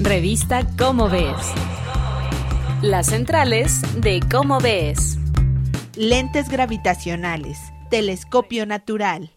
Revista Cómo Ves. Las centrales de Cómo Ves. Lentes gravitacionales. Telescopio natural.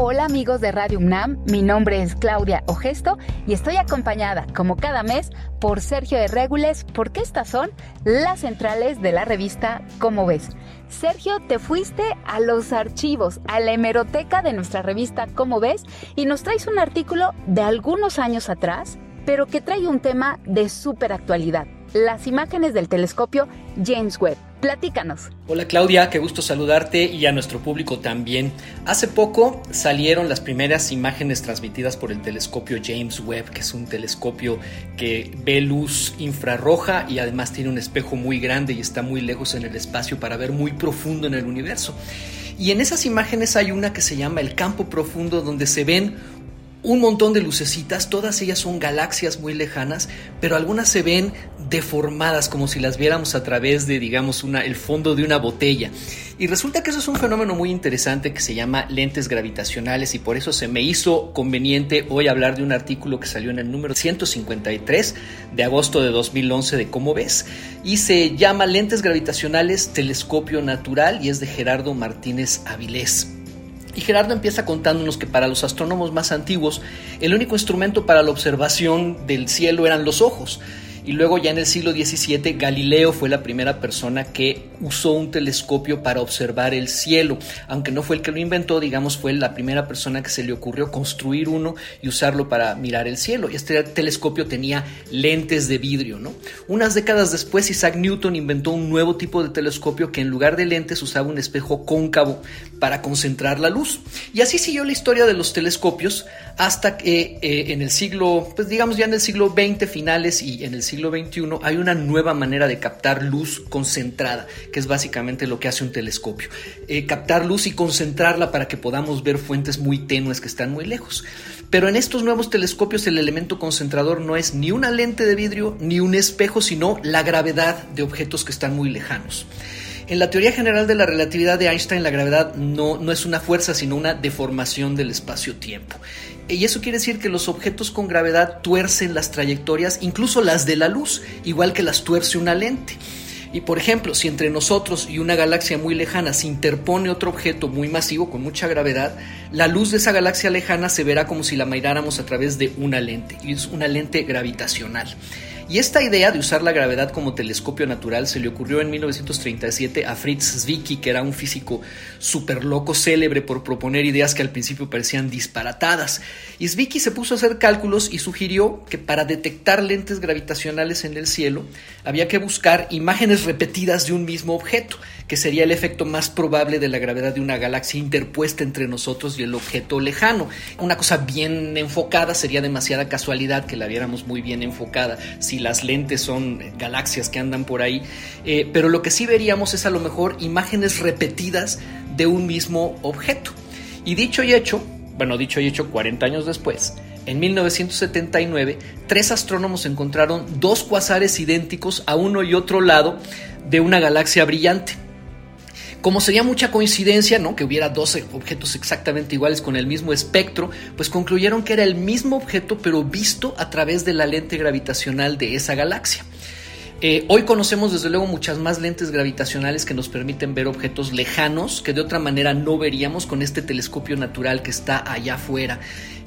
Hola amigos de Radio UNAM, mi nombre es Claudia Ogesto y estoy acompañada, como cada mes, por Sergio de Regules, porque estas son las centrales de la revista Cómo ves. Sergio, te fuiste a los archivos, a la hemeroteca de nuestra revista Cómo ves y nos traes un artículo de algunos años atrás, pero que trae un tema de súper actualidad, las imágenes del telescopio James Webb. Platícanos. Hola Claudia, qué gusto saludarte y a nuestro público también. Hace poco salieron las primeras imágenes transmitidas por el telescopio James Webb, que es un telescopio que ve luz infrarroja y además tiene un espejo muy grande y está muy lejos en el espacio para ver muy profundo en el universo. Y en esas imágenes hay una que se llama el campo profundo donde se ven un montón de lucecitas, todas ellas son galaxias muy lejanas, pero algunas se ven deformadas como si las viéramos a través de, digamos, una, el fondo de una botella. Y resulta que eso es un fenómeno muy interesante que se llama lentes gravitacionales y por eso se me hizo conveniente hoy hablar de un artículo que salió en el número 153 de agosto de 2011 de Cómo ves y se llama Lentes gravitacionales telescopio natural y es de Gerardo Martínez Avilés. Y Gerardo empieza contándonos que para los astrónomos más antiguos, el único instrumento para la observación del cielo eran los ojos. Y luego ya en el siglo XVII Galileo fue la primera persona que usó un telescopio para observar el cielo. Aunque no fue el que lo inventó, digamos, fue la primera persona que se le ocurrió construir uno y usarlo para mirar el cielo. Y este telescopio tenía lentes de vidrio, ¿no? Unas décadas después Isaac Newton inventó un nuevo tipo de telescopio que en lugar de lentes usaba un espejo cóncavo para concentrar la luz. Y así siguió la historia de los telescopios hasta que eh, en el siglo, pues digamos ya en el siglo XX finales y en el siglo siglo XXI hay una nueva manera de captar luz concentrada, que es básicamente lo que hace un telescopio. Eh, captar luz y concentrarla para que podamos ver fuentes muy tenues que están muy lejos. Pero en estos nuevos telescopios el elemento concentrador no es ni una lente de vidrio ni un espejo, sino la gravedad de objetos que están muy lejanos. En la teoría general de la relatividad de Einstein, la gravedad no, no es una fuerza, sino una deformación del espacio-tiempo. Y eso quiere decir que los objetos con gravedad tuercen las trayectorias, incluso las de la luz, igual que las tuerce una lente. Y por ejemplo, si entre nosotros y una galaxia muy lejana se interpone otro objeto muy masivo con mucha gravedad, la luz de esa galaxia lejana se verá como si la miráramos a través de una lente, y es una lente gravitacional. Y esta idea de usar la gravedad como telescopio natural se le ocurrió en 1937 a Fritz Zwicky, que era un físico súper loco, célebre por proponer ideas que al principio parecían disparatadas. Y Zwicky se puso a hacer cálculos y sugirió que para detectar lentes gravitacionales en el cielo había que buscar imágenes repetidas de un mismo objeto, que sería el efecto más probable de la gravedad de una galaxia interpuesta entre nosotros y el objeto lejano. Una cosa bien enfocada sería demasiada casualidad que la viéramos muy bien enfocada. Si las lentes son galaxias que andan por ahí, eh, pero lo que sí veríamos es a lo mejor imágenes repetidas de un mismo objeto. Y dicho y hecho, bueno, dicho y hecho 40 años después, en 1979, tres astrónomos encontraron dos cuasares idénticos a uno y otro lado de una galaxia brillante. Como sería mucha coincidencia, ¿no? Que hubiera dos objetos exactamente iguales con el mismo espectro, pues concluyeron que era el mismo objeto pero visto a través de la lente gravitacional de esa galaxia. Eh, hoy conocemos desde luego muchas más lentes gravitacionales que nos permiten ver objetos lejanos que de otra manera no veríamos con este telescopio natural que está allá afuera.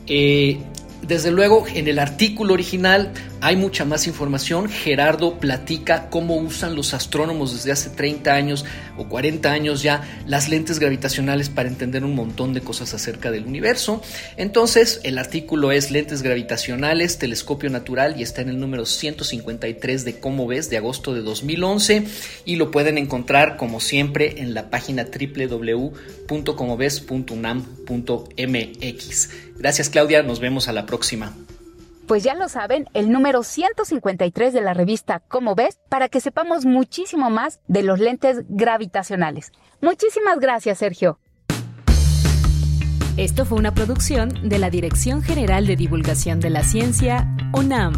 Eh, desde luego, en el artículo original hay mucha más información. Gerardo platica cómo usan los astrónomos desde hace 30 años o 40 años ya las lentes gravitacionales para entender un montón de cosas acerca del universo. Entonces, el artículo es Lentes gravitacionales, telescopio natural y está en el número 153 de Cómo ves de agosto de 2011 y lo pueden encontrar como siempre en la página www.comoves.unam.mx. Gracias Claudia, nos vemos a la próxima. Pues ya lo saben, el número 153 de la revista Cómo ves, para que sepamos muchísimo más de los lentes gravitacionales. Muchísimas gracias, Sergio. Esto fue una producción de la Dirección General de Divulgación de la Ciencia, UNAM.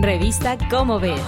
Revista Cómo ves.